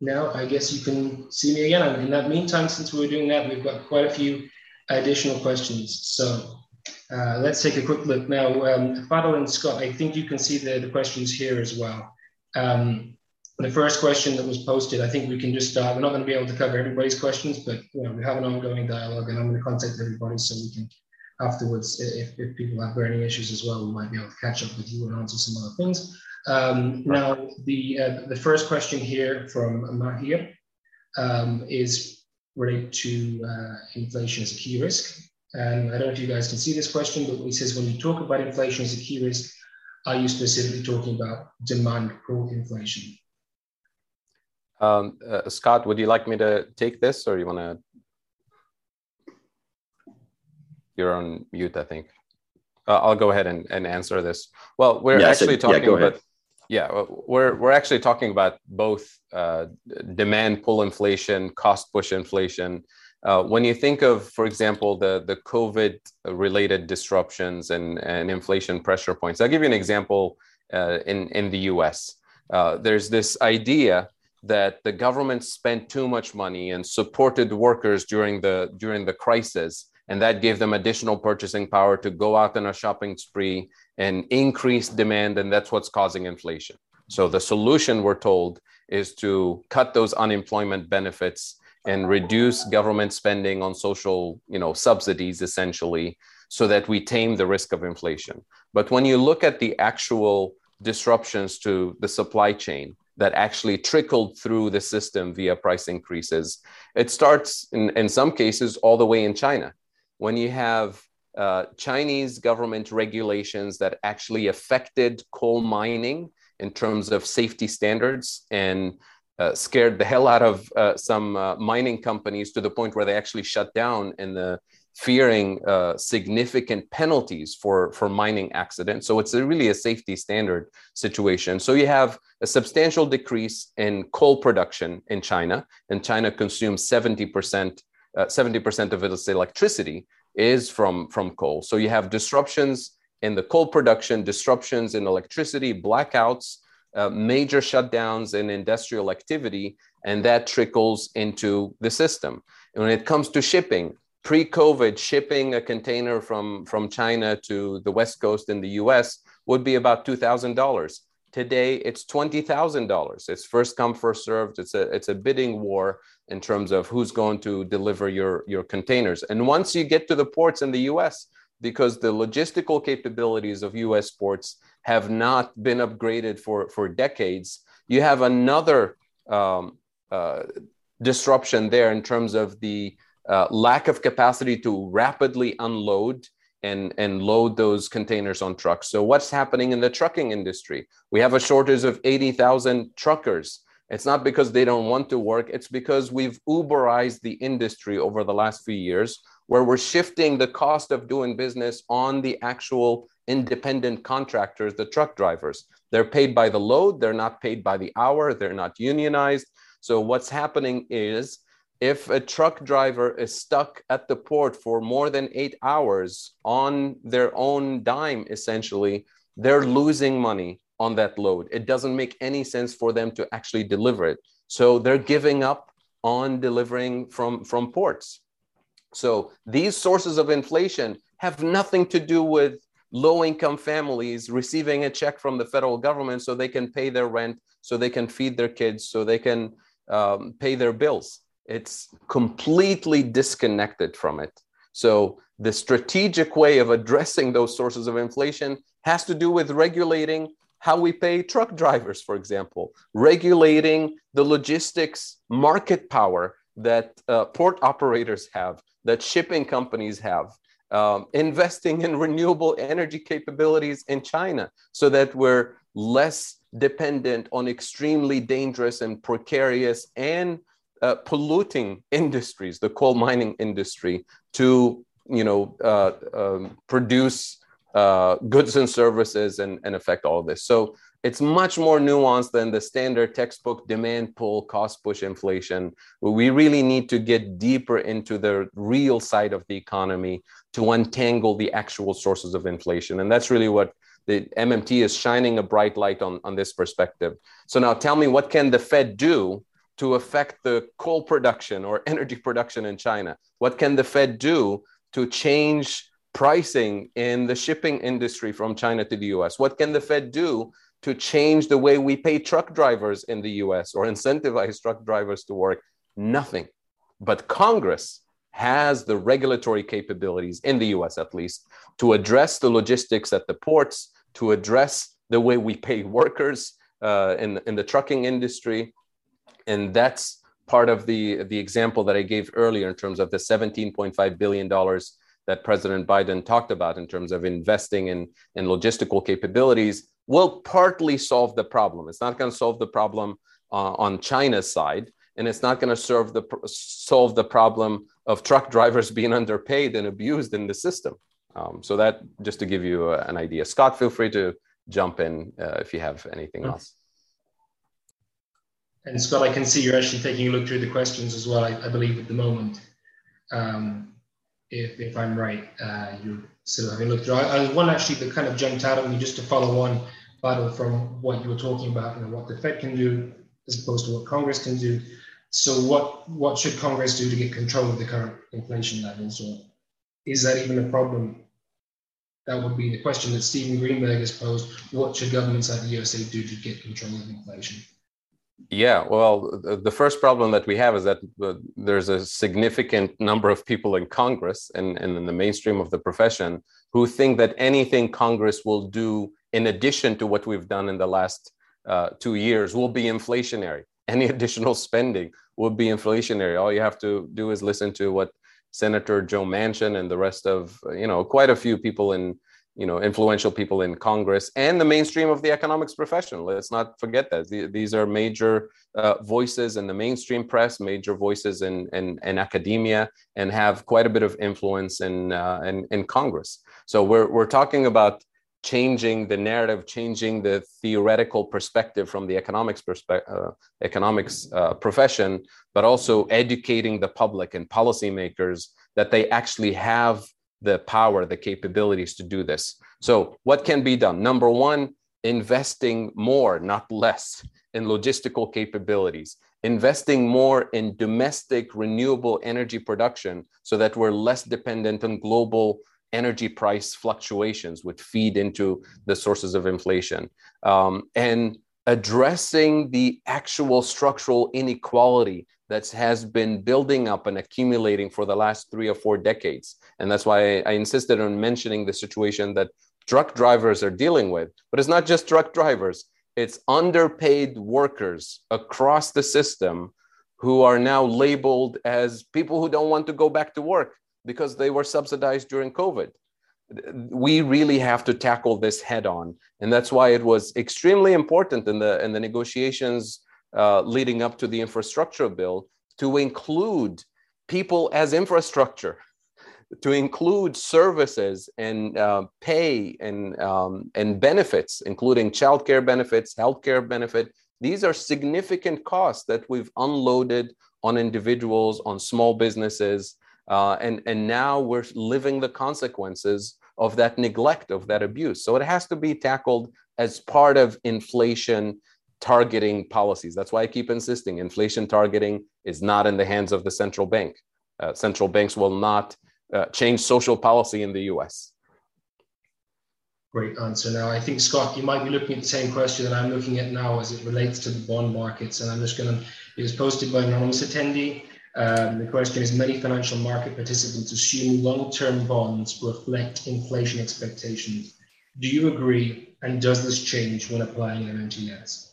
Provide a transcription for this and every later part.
now I guess you can see me again. In that meantime, since we are doing that, we've got quite a few additional questions. So uh, let's take a quick look now. Um, and Scott, I think you can see the, the questions here as well. Um, the first question that was posted, I think we can just start. We're not going to be able to cover everybody's questions, but you know, we have an ongoing dialogue and I'm going to contact everybody so we can afterwards, if, if people have burning issues as well, we might be able to catch up with you and answer some other things. Um, now, the, uh, the first question here from Mahir um, is related to uh, inflation as a key risk. And I don't know if you guys can see this question, but he says, when you talk about inflation as a key risk, are you specifically talking about demand pull inflation? Um, uh, Scott, would you like me to take this or you want to? You're on mute, I think. Uh, I'll go ahead and, and answer this. Well, we're yeah, actually talking yeah, about yeah, we're we're actually talking about both uh, demand pull inflation, cost push inflation. Uh, when you think of, for example, the the COVID related disruptions and and inflation pressure points, I'll give you an example uh, in in the U.S. Uh, there's this idea that the government spent too much money and supported workers during the during the crisis and that gave them additional purchasing power to go out on a shopping spree and increase demand and that's what's causing inflation. So the solution we're told is to cut those unemployment benefits and reduce government spending on social you know subsidies essentially so that we tame the risk of inflation. But when you look at the actual disruptions to the supply chain that actually trickled through the system via price increases it starts in, in some cases all the way in china when you have uh, Chinese government regulations that actually affected coal mining in terms of safety standards and uh, scared the hell out of uh, some uh, mining companies to the point where they actually shut down in the fearing uh, significant penalties for, for mining accidents. So it's a really a safety standard situation. So you have a substantial decrease in coal production in China, and China consumes 70% uh, 70% of its electricity is from, from coal. So you have disruptions in the coal production, disruptions in electricity, blackouts, uh, major shutdowns in industrial activity, and that trickles into the system. And when it comes to shipping, pre-COVID, shipping a container from, from China to the West Coast in the US would be about $2,000. Today, it's $20,000. It's first come, first served. It's a, it's a bidding war in terms of who's going to deliver your, your containers. And once you get to the ports in the US, because the logistical capabilities of US ports have not been upgraded for, for decades, you have another um, uh, disruption there in terms of the uh, lack of capacity to rapidly unload and, and load those containers on trucks. So, what's happening in the trucking industry? We have a shortage of 80,000 truckers. It's not because they don't want to work, it's because we've Uberized the industry over the last few years, where we're shifting the cost of doing business on the actual independent contractors, the truck drivers. They're paid by the load, they're not paid by the hour, they're not unionized. So, what's happening is if a truck driver is stuck at the port for more than eight hours on their own dime, essentially, they're losing money on that load. It doesn't make any sense for them to actually deliver it. So they're giving up on delivering from, from ports. So these sources of inflation have nothing to do with low income families receiving a check from the federal government so they can pay their rent, so they can feed their kids, so they can um, pay their bills. It's completely disconnected from it. So the strategic way of addressing those sources of inflation has to do with regulating how we pay truck drivers, for example, regulating the logistics market power that uh, port operators have, that shipping companies have, um, investing in renewable energy capabilities in China so that we're less dependent on extremely dangerous and precarious and uh, polluting industries, the coal mining industry, to you know uh, um, produce uh, goods and services and, and affect all this. So it's much more nuanced than the standard textbook demand pull, cost push inflation. We really need to get deeper into the real side of the economy to untangle the actual sources of inflation. And that's really what the MMT is shining a bright light on, on this perspective. So now tell me, what can the Fed do to affect the coal production or energy production in China? What can the Fed do to change pricing in the shipping industry from China to the US? What can the Fed do to change the way we pay truck drivers in the US or incentivize truck drivers to work? Nothing. But Congress has the regulatory capabilities in the US at least to address the logistics at the ports, to address the way we pay workers uh, in, in the trucking industry. And that's part of the, the example that I gave earlier in terms of the $17.5 billion that President Biden talked about in terms of investing in, in logistical capabilities will partly solve the problem. It's not going to solve the problem uh, on China's side, and it's not going to serve the solve the problem of truck drivers being underpaid and abused in the system. Um, so that just to give you uh, an idea. Scott, feel free to jump in uh, if you have anything mm-hmm. else. And Scott, I can see you're actually taking a look through the questions as well. I, I believe at the moment, um, if if I'm right, uh, you're still having a look through. I, I one actually that kind of jumped out at me just to follow on battle from what you were talking about and you know, what the Fed can do as opposed to what Congress can do. So what what should Congress do to get control of the current inflation levels, or is that even a problem? That would be the question that Stephen Greenberg has posed. What should governments like the USA do to get control of inflation? Yeah, well, the first problem that we have is that there's a significant number of people in Congress and, and in the mainstream of the profession who think that anything Congress will do in addition to what we've done in the last uh, two years will be inflationary. Any additional spending will be inflationary. All you have to do is listen to what Senator Joe Manchin and the rest of, you know, quite a few people in you know influential people in congress and the mainstream of the economics profession. Let's not forget that. These are major uh, voices in the mainstream press major voices in, in, in academia and have quite a bit of influence in, uh, in, in congress. So we're, we're talking about changing the narrative changing the theoretical perspective from the economics perspective uh, economics uh, profession but also educating the public and policymakers that they actually have the power, the capabilities to do this. So, what can be done? Number one, investing more, not less, in logistical capabilities, investing more in domestic renewable energy production so that we're less dependent on global energy price fluctuations, which feed into the sources of inflation. Um, and addressing the actual structural inequality that has been building up and accumulating for the last three or four decades. And that's why I, insisted on mentioning the situation that truck drivers are dealing with. But it's not just truck drivers, it's underpaid workers across the system who are now labeled as people who don't want to go back to work because they were subsidized during COVID we really have to tackle this head on and that's why it was extremely important in the in the negotiations uh, leading up to the infrastructure bill to include people as infrastructure to include services and uh, pay and um, and benefits including childcare benefits healthcare benefit these are significant costs that we've unloaded on individuals on small businesses uh, and, and now we're living the consequences of that neglect, of that abuse. So it has to be tackled as part of inflation targeting policies. That's why I keep insisting inflation targeting is not in the hands of the central bank. Uh, central banks will not uh, change social policy in the US. Great answer. Now, I think, Scott, you might be looking at the same question that I'm looking at now as it relates to the bond markets. And I'm just going to, it was posted by an anonymous attendee. Um, the question is many financial market participants assume long-term bonds reflect inflation expectations. Do you agree? And does this change when applying MMTS?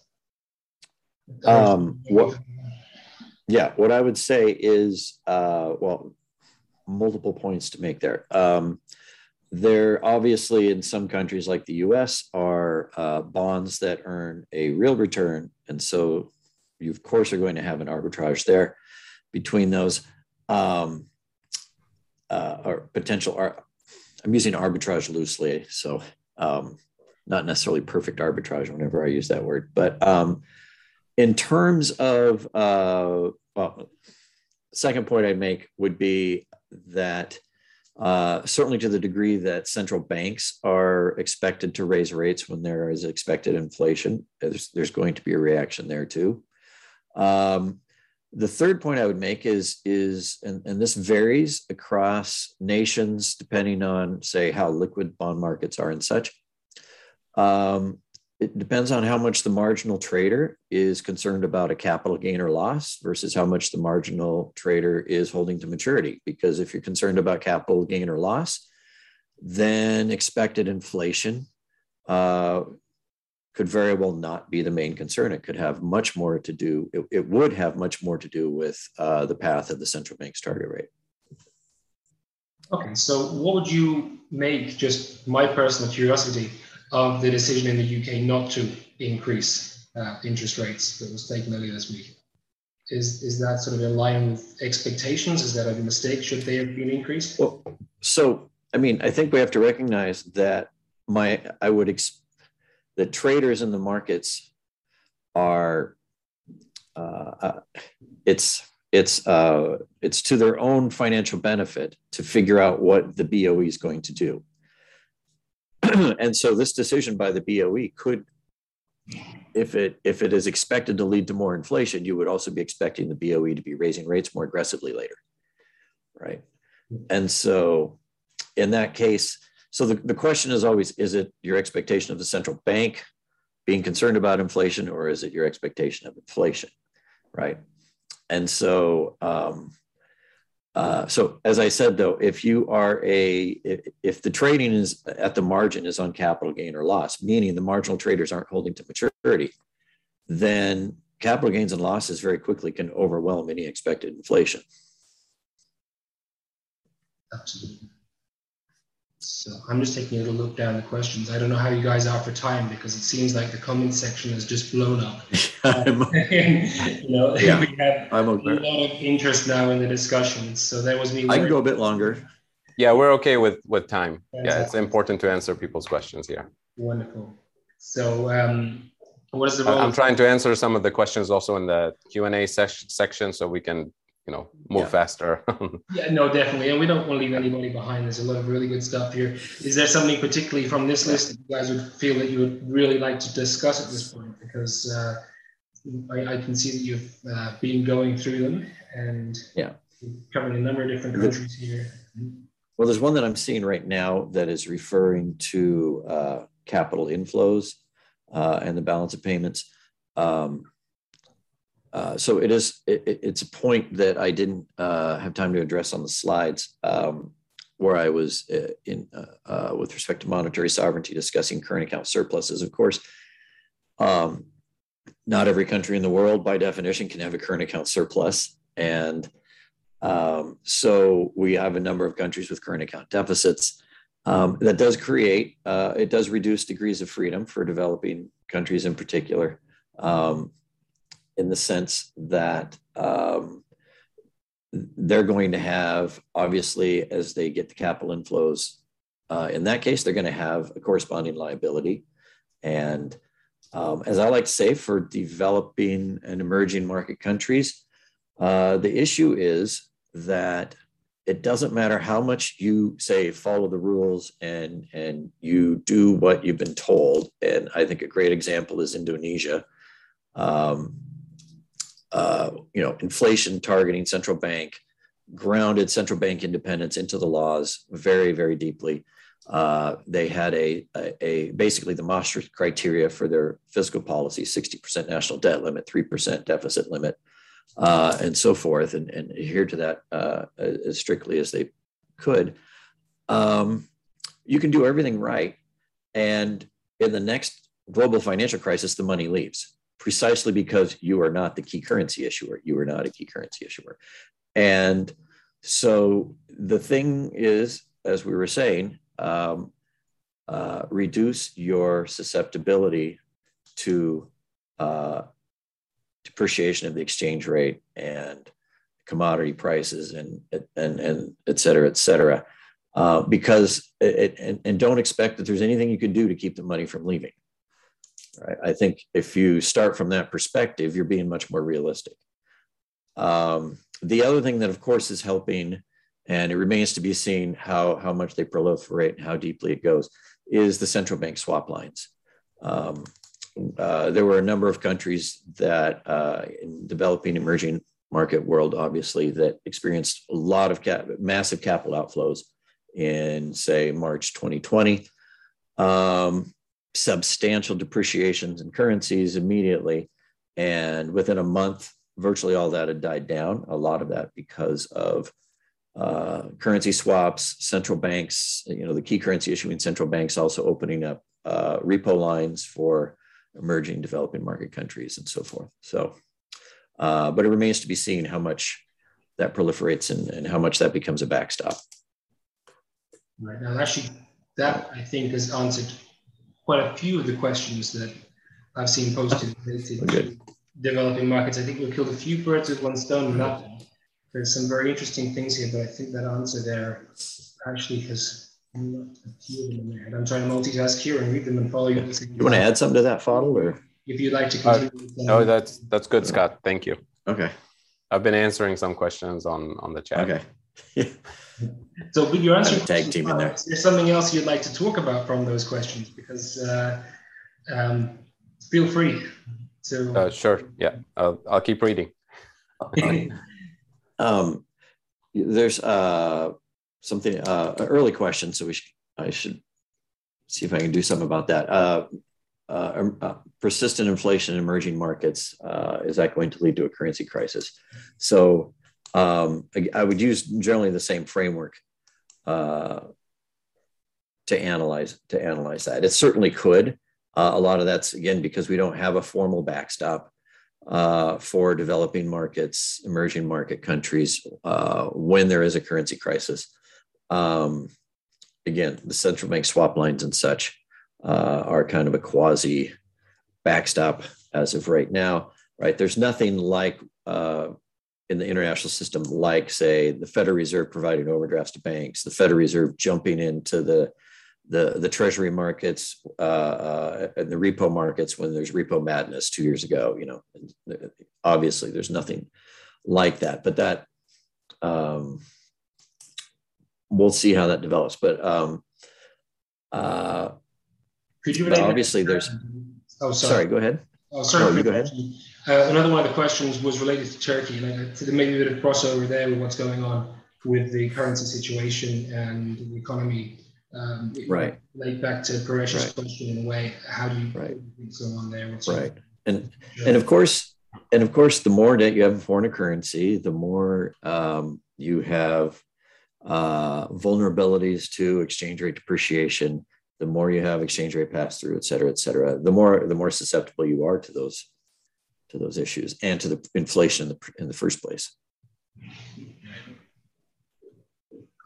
Um, what, yeah, what I would say is, uh, well, multiple points to make there. Um, there obviously in some countries like the US are uh, bonds that earn a real return. And so you, of course, are going to have an arbitrage there between those um, uh, or potential. Ar- I'm using arbitrage loosely, so um, not necessarily perfect arbitrage whenever I use that word. But um, in terms of, uh, well, second point I'd make would be that uh, certainly to the degree that central banks are expected to raise rates when there is expected inflation, there's, there's going to be a reaction there too. Um, the third point I would make is is and, and this varies across nations depending on say how liquid bond markets are and such. Um, it depends on how much the marginal trader is concerned about a capital gain or loss versus how much the marginal trader is holding to maturity. Because if you're concerned about capital gain or loss, then expected inflation uh, could very well not be the main concern. It could have much more to do, it, it would have much more to do with uh, the path of the central bank's target rate. Okay, so what would you make, just my personal curiosity, of the decision in the UK not to increase uh, interest rates that was taken earlier this week? Is, is that sort of in line with expectations? Is that a mistake? Should they have been increased? Well, so, I mean, I think we have to recognize that my, I would expect the traders in the markets are uh, uh, it's it's uh, it's to their own financial benefit to figure out what the BOE is going to do. and so this decision by the BOE could if it if it is expected to lead to more inflation, you would also be expecting the BOE to be raising rates more aggressively later. Right. And so in that case, so the, the question is always is it your expectation of the central bank being concerned about inflation, or is it your expectation of inflation? Right. And so, um, uh, so as I said, though, if you are a, if, the trading is at the margin is on capital gain or loss, meaning the marginal traders aren't holding to maturity, then capital gains and losses very quickly can overwhelm any expected inflation. Absolutely. So I'm just taking a little look down the questions. I don't know how you guys are for time because it seems like the comment section has just blown up. you know, yeah, we have I'm okay. a lot of interest now in the discussions. So that was me. I can go a bit longer. Yeah, we're okay with with time. Fantastic. Yeah, it's important to answer people's questions here. Wonderful. So, um, what is the role? I'm trying to answer some of the questions also in the Q and A section, so we can you know move yeah. faster. Yeah no definitely and we don't want to leave anybody behind there's a lot of really good stuff here. Is there something particularly from this list that you guys would feel that you would really like to discuss at this point? Because uh, I, I, can see that you've uh, been going through them and yeah. covering a number of different countries here. Well there's one that i'm seeing right now that is referring to uh, capital inflows uh, and the balance of payments. Um, uh, so it is it, it's a point that I didn't uh, have time to address on the slides um, where I was uh, in uh, uh, with respect to monetary sovereignty discussing current account surpluses. Of course, um, not every country in the world by definition can have a current account surplus, and um, so we have a number of countries with current account deficits. Um, that does create it does reduce degrees of freedom for developing countries in particular. Um, in the sense that um, they're going to have, obviously, as they get the capital inflows, uh, in that case, they're going to have a corresponding liability. And um, as I like to say, for developing and emerging market countries, uh, the issue is that it doesn't matter how much you say follow the rules and and you do what you've been told. And I think a great example is Indonesia. Um, uh, you know, inflation targeting central bank, grounded central bank independence into the laws very, very deeply. Uh, they had a, a, a, basically the Maastricht criteria for their fiscal policy: 60% national debt limit, 3% deficit limit, uh, and so forth, and, and adhere to that uh, as strictly as they could. Um, you can do everything right, and in the next global financial crisis, the money leaves precisely because you are not the key currency issuer. You are not a key currency issuer. And so the thing is, as we were saying, um, uh, reduce your susceptibility to uh, depreciation of the exchange rate and commodity prices and and and et cetera, et cetera. Uh, because it, and, and don't expect that there's anything you can do to keep the money from leaving. Right? I think if you start from that perspective, you're being much more realistic. Um, the other thing that, of course, is helping, and it remains to be seen how, how much they proliferate and how deeply it goes, is the central bank swap lines. Um, uh, there were a number of countries that, uh, in developing emerging market world, obviously, that experienced a lot of cap- massive capital outflows in, say, March 2020. Um, substantial depreciations in currencies immediately. And within a month, virtually all that had died down, a lot of that because of uh, currency swaps, central banks, you know, the key currency issuing central banks also opening up uh, repo lines for emerging developing market countries and so forth. So, uh, but it remains to be seen how much that proliferates and, and how much that becomes a backstop. Right. Now, actually, that I think has answered quite a few of the questions that I've seen posted related to developing markets. I think we killed a few birds with one stone with that. There's some very interesting things here, but I think that answer there actually has not a few of them in there. And I'm trying to multitask here and read them and follow you. You want to add something to that, Fadhel, or if you'd like to continue? Uh, no, that's that's good, Scott. Thank you. Okay. I've been answering some questions on on the chat. Okay. so, but you're answering tag team in there. Is there something else you'd like to talk about from those questions? Because uh, um, feel free to. Uh, sure. Yeah, I'll, I'll keep reading. um, there's uh, something uh, an early question, so we should I should see if I can do something about that. Uh, uh, uh, persistent inflation in emerging markets uh, is that going to lead to a currency crisis? So um, I, I, would use generally the same framework uh, to analyze to analyze that. It certainly could. Uh, a lot of that's again because we don't have a formal backstop uh, for developing markets, emerging market countries uh, when there is a currency crisis. Um, again, the central bank swap lines and such uh, are kind of a quasi backstop as of right now. Right, there's nothing like uh, in the international system, like say the Federal Reserve providing overdrafts to banks, the Federal Reserve jumping into the the, the treasury markets uh, uh, and the repo markets when there's repo madness two years ago. You know, obviously there's nothing like that, but that um, we'll see how that develops. But um, uh, could you obviously there's. Oh, sorry. sorry. Go ahead. Oh, sorry. Go ahead. Uh, another one of the questions was related to Turkey, and uh, maybe a bit of crossover there with what's going on with the currency situation and the economy. Um, right. Late back to Paresh's right. question in a way. How do you right. go on there? What's right. And sure. and of course, and of course, the more debt you have in foreign currency, the more um, you have uh, vulnerabilities to exchange rate depreciation. The more you have exchange rate pass through, et cetera, et cetera, the more the more susceptible you are to those to those issues and to the inflation in the, in the first place.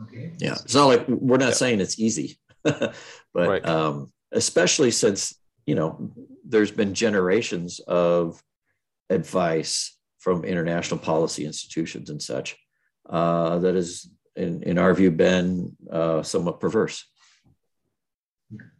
Okay. Yeah, it's not like we're not yeah. saying it's easy, but right. um, especially since you know there's been generations of advice from international policy institutions and such uh, that has, in in our view, been uh, somewhat perverse.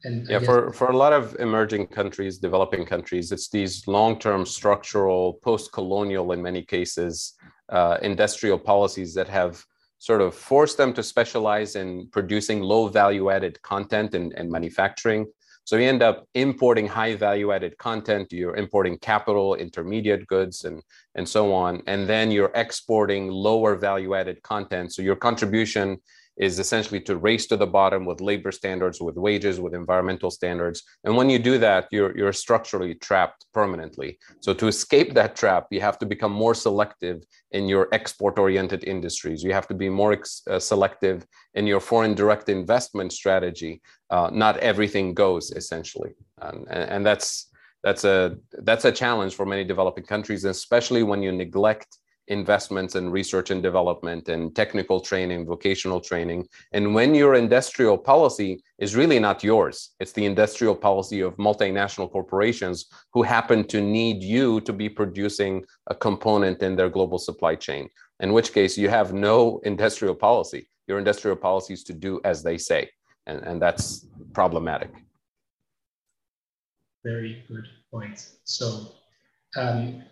And yeah, for, for a lot of emerging countries, developing countries, it's these long-term structural, post-colonial, in many cases, uh, industrial policies that have sort of forced them to specialize in producing low value-added content and, and manufacturing. So you end up importing high value-added content. You're importing capital, intermediate goods, and and so on, and then you're exporting lower value-added content. So your contribution is essentially to race to the bottom with labor standards, with wages, with environmental standards. And when you do that, you're, you're structurally trapped permanently. So to escape that trap, you have to become more selective in your export oriented industries. You have to be more ex- uh, selective in your foreign direct investment strategy. Uh, not everything goes essentially. And, and that's, that's a, that's a challenge for many developing countries, especially when you neglect investments in research and development and technical training, vocational training. And when your industrial policy is really not yours, it's the industrial policy of multinational corporations who happen to need you to be producing a component in their global supply chain, in which case you have no industrial policy. Your industrial policy is to do as they say. And, and that's problematic. Very good point. So, um,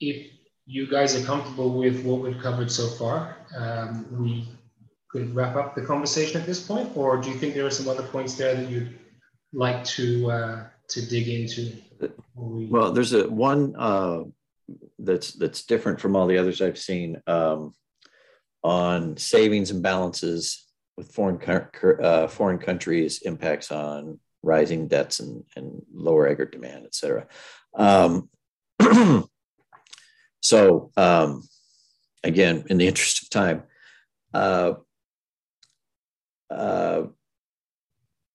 if you guys are comfortable with what we've covered so far, um, we could wrap up the conversation at this point, or do you think there are some other points there that you'd like to uh, to dig into? We... Well, there's a one uh, that's that's different from all the others I've seen um, on savings and balances with foreign uh, foreign countries impacts on rising debts and, and lower aggregate demand, et cetera. Um, so um, again, in the interest of time, uh, uh,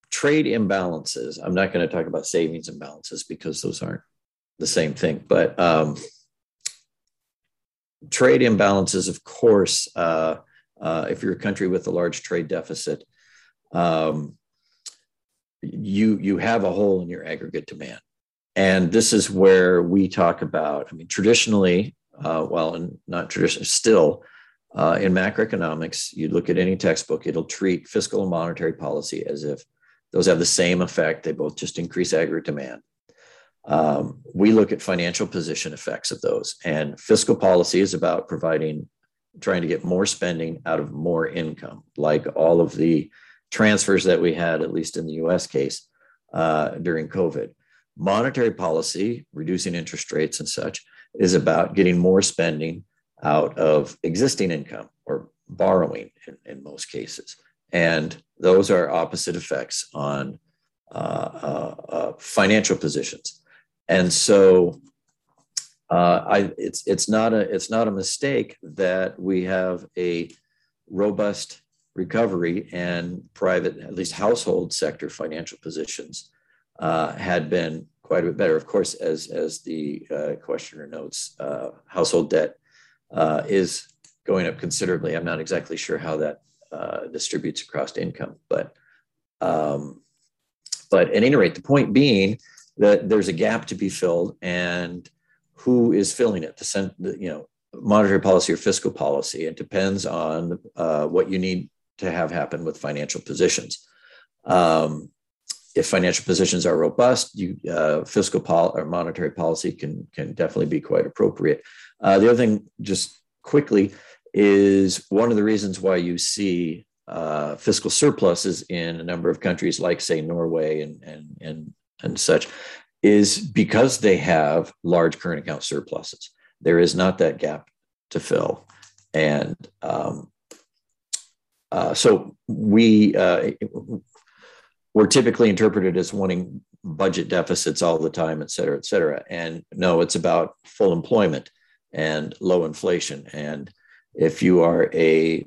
trade imbalances. I'm not going to talk about savings imbalances because those aren't the same thing, but um, trade imbalances, of course, uh, uh, if you're a country with a large trade deficit, um, you you have a hole in your aggregate demand, and this is where we talk about. I mean, traditionally, uh, and not traditional, still. Uh, in macroeconomics, you look at any textbook, it'll treat fiscal and monetary policy as if those have the same effect. They both just increase aggregate demand. Um, we look at financial position effects of those, and fiscal policy is about providing, trying to get more spending out of more income, like all of the transfers that we had, at least in the US case, uh, during COVID. Monetary policy, reducing interest rates and such, is about getting more spending out of existing income or borrowing in, in most cases. And those are opposite effects on uh, uh, uh financial positions. And so uh, I, it's, it's, not a, it's not a mistake that we have a robust recovery and private, at least household sector financial positions uh, had been quite a bit better. Of course, as, as the uh, questioner notes, uh, household debt uh, is going up considerably. I'm not exactly sure how that uh, distributes across income, but um, but at any rate, the point being that there's a gap to be filled, and who is filling it? The, you know monetary policy or fiscal policy. It depends on uh, what you need to have happen with financial positions. Um, if financial positions are robust, you uh, fiscal pol- or monetary policy can can definitely be quite appropriate. Uh, the other thing, just quickly, is one of the reasons why you see uh, fiscal surpluses in a number of countries, like say Norway and and and and such, is because they have large current account surpluses. There is not that gap to fill, and um, uh, so we uh, we're typically interpreted as wanting budget deficits all the time, et cetera, et cetera. And no, it's about full employment and low inflation. And if you are a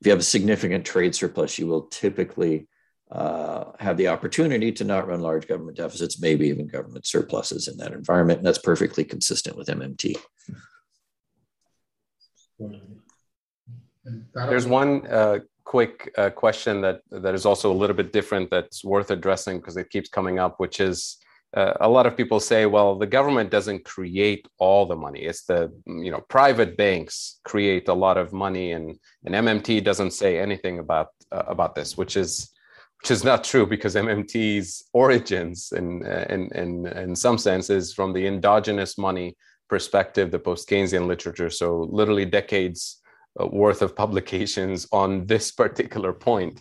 if you have a significant trade surplus, you will typically uh, have the opportunity to not run large government deficits, maybe even government surpluses in that environment. And that's perfectly consistent with MMT. There's one uh, quick uh, question that that is also a little bit different that's worth addressing because it keeps coming up, which is uh, a lot of people say, well, the government doesn't create all the money. It's the you know private banks create a lot of money, and and MMT doesn't say anything about uh, about this, which is which is not true because MMT's origins, in in in in some sense, is from the endogenous money perspective, the post Keynesian literature. So literally decades worth of publications on this particular point.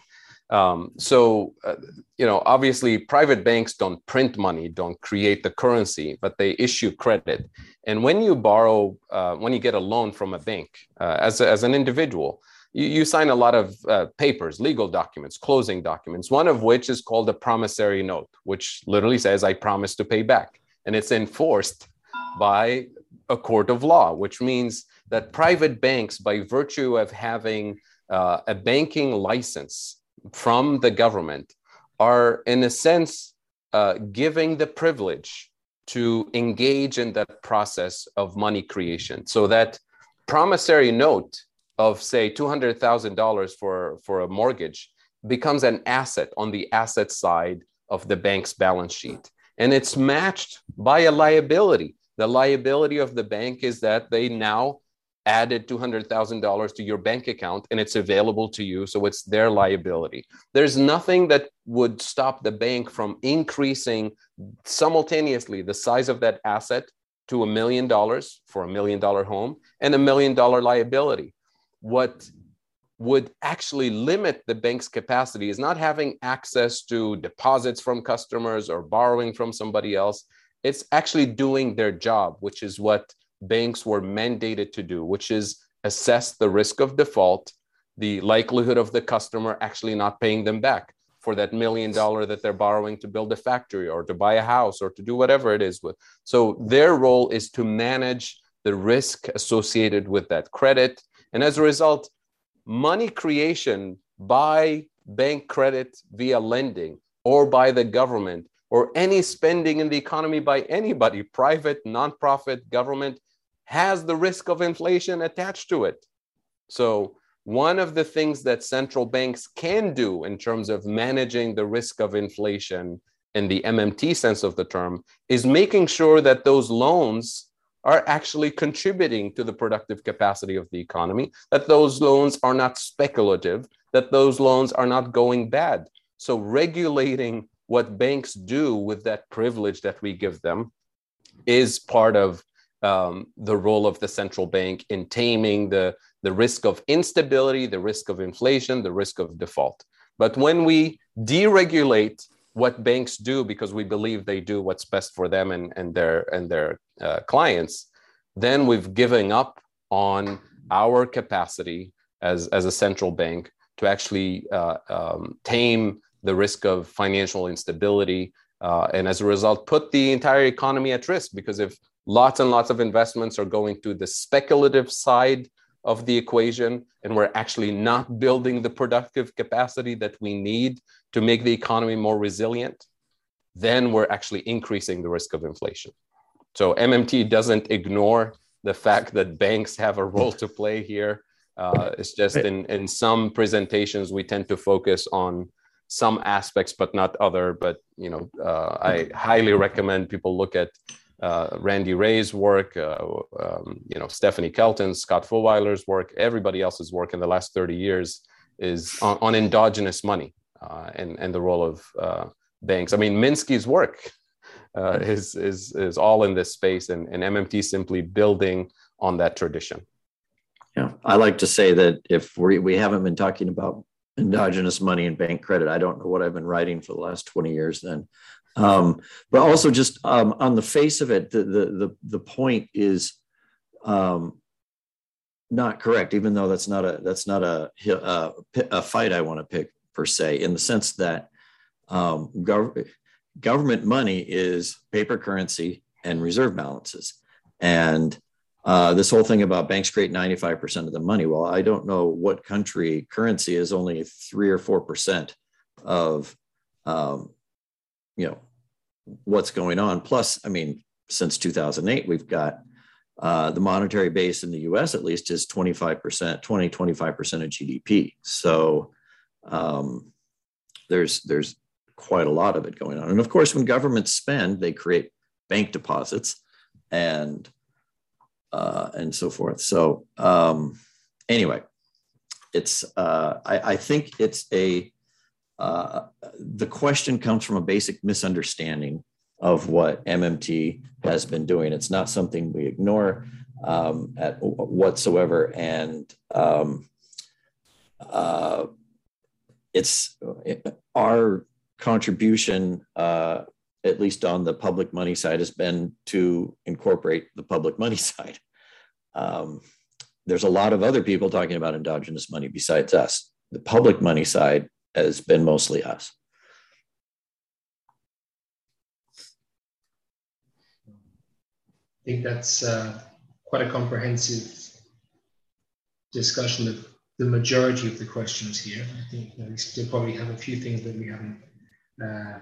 Um, so, uh, you know, obviously, private banks don't print money, don't create the currency, but they issue credit. And when you borrow, uh, when you get a loan from a bank uh, as, a, as an individual, you, you sign a lot of uh, papers, legal documents, closing documents, one of which is called a promissory note, which literally says, I promise to pay back. And it's enforced by a court of law, which means that private banks, by virtue of having uh, a banking license from the government are, in a sense, uh, giving the privilege to engage in that process of money creation. So that promissory note of, say, $200,000 for, for a mortgage becomes an asset on the asset side of the bank's balance sheet. And it's matched by a liability. The liability of the bank is that they now added $200,000 to your bank account and it's available to you. So it's their liability. There's nothing that would stop the bank from increasing simultaneously the size of that asset to a million dollars for a million dollar home and a million dollar liability. What would actually limit the bank's capacity is not having access to deposits from customers or borrowing from somebody else It's actually doing their job, which is what banks were mandated to do, which is assess the risk of default, the likelihood of the customer actually not paying them back for that million dollar that they're borrowing to build a factory or to buy a house or to do whatever it is with. So their role is to manage the risk associated with that credit. And as a result, money creation by bank credit via lending or by the government or any spending in the economy by anybody, private, nonprofit, government, has the risk of inflation attached to it. So, one of the things that central banks can do in terms of managing the risk of inflation in the MMT sense of the term is making sure that those loans are actually contributing to the productive capacity of the economy, that those loans are not speculative, that those loans are not going bad. So, regulating what banks do with that privilege that we give them is part of um, the role of the central bank in taming the, the risk of instability, the risk of inflation, the risk of default. But when we deregulate what banks do because we believe they do what's best for them and, and their, and their uh, clients, then we've given up on our capacity as, as a central bank to actually uh, um, tame the risk of financial instability, uh, and as a result, put the entire economy at risk. Because if lots and lots of investments are going to the speculative side of the equation, and we're actually not building the productive capacity that we need to make the economy more resilient, then we're actually increasing the risk of inflation. So MMT doesn't ignore the fact that banks have a role to play here. Uh, it's just in, in some presentations, we tend to focus on some aspects, but not other. But you know, uh, I highly recommend people look at uh, Randy Wray's work, uh, um, you know, Stephanie Kelton, Scott Fullwiler's work, everybody else's work in the last 30 years is on, on endogenous money uh, and, and the role of uh, banks. I mean, Minsky's work uh, is, is, is all in this space and, and MMT simply building on that tradition. Yeah, I like to say that if we, we haven't been talking about endogenous money and bank credit. I don't know what I've been writing for the last 20 years then. Um, but also just um, on the face of it, the, the, the, the point is um, not correct, even though that's not a, that's not a, a, a fight I want to pick per se, in the sense that um, gov- government money is paper currency and reserve balances. And uh, this whole thing about banks create 95% of the money. Well, I don't know what country currency is only three or 4% of, um, you know, what's going on. Plus, I mean, since 2008, we've got uh, the monetary base in the US at least is 25%, 20, 25% of GDP. So um, there's, there's quite a lot of it going on. And of course, when governments spend, they create bank deposits and uh, and so forth. So um, anyway, it's uh, I, I, think it's a uh, the question comes from a basic misunderstanding of what MMT has been doing. It's not something we ignore um, at whatsoever, and um, uh, it's it, our contribution uh, at least on the public money side, has been to incorporate the public money side. Um, there's a lot of other people talking about endogenous money besides us. The public money side has been mostly us. I think that's uh, quite a comprehensive discussion of the majority of the questions here. I think you know, we still probably have a few things that we haven't uh,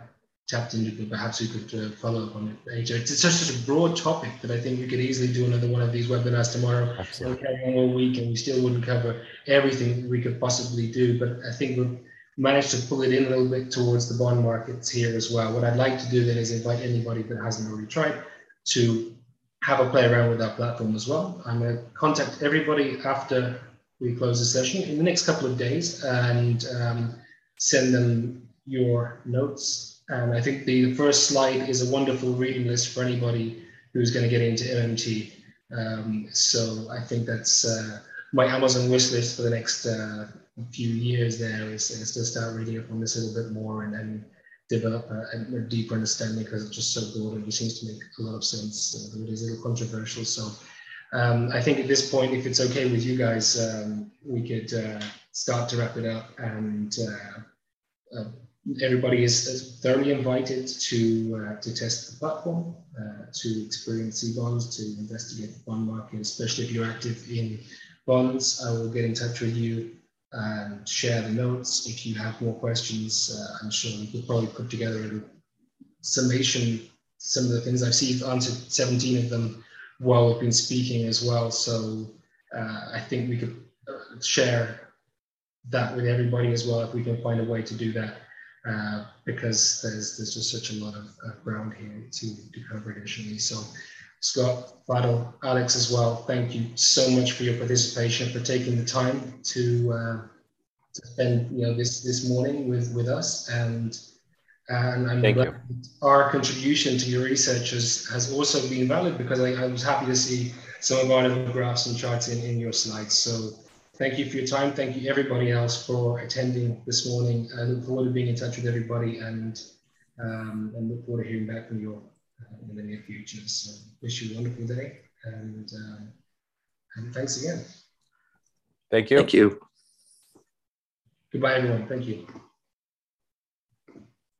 tapped into, but perhaps we could uh, follow up on it later. It's such, such a broad topic that I think we could easily do another one of these webinars tomorrow. Absolutely. We'll carry on all week and we still wouldn't cover everything we could possibly do, but I think we've managed to pull it in a little bit towards the bond markets here as well. What I'd like to do then is invite anybody that hasn't already tried to have a play around with our platform as well. I'm going to contact everybody after we close the session in the next couple of days and um, send them your notes and I think the first slide is a wonderful reading list for anybody who's going to get into MMT. Um, so I think that's uh, my Amazon wish list for the next uh, few years there is, is to start reading up on this a little bit more and, and develop a, a deeper understanding because it's just so broad and it seems to make a lot of sense. Uh, it is a little controversial. So um, I think at this point, if it's okay with you guys, um, we could uh, start to wrap it up. And uh, uh everybody is, is, thoroughly invited to uh, to test the platform, uh, to experience e-bonds, to investigate the bond market, especially if you're active in bonds. I will get in touch with you and share the notes. If you have more questions, uh, I'm sure we could probably put together a summation. Some of the things I've seen, answered 17 of them while we've been speaking as well. So uh, I think we could uh, share that with everybody as well if we can find a way to do that. Uh, because there's there's just such a lot of uh, ground here to, to cover additionally. So Scott, Fadhel, Alex as well, thank you so much for your participation, for taking the time to, uh, to spend you know this this morning with with us, and and I'm thank glad you. our contribution to your research has, has also been valid because I, I was happy to see some of our little graphs and charts in, in your slides. So thank you for your time. Thank you everybody else for attending this morning. I look forward to being in touch with everybody and um, and look forward to hearing back from you uh, in the near future. So wish you a wonderful day and, uh, and thanks again. Thank you. Thank you. Goodbye, everyone. Thank you.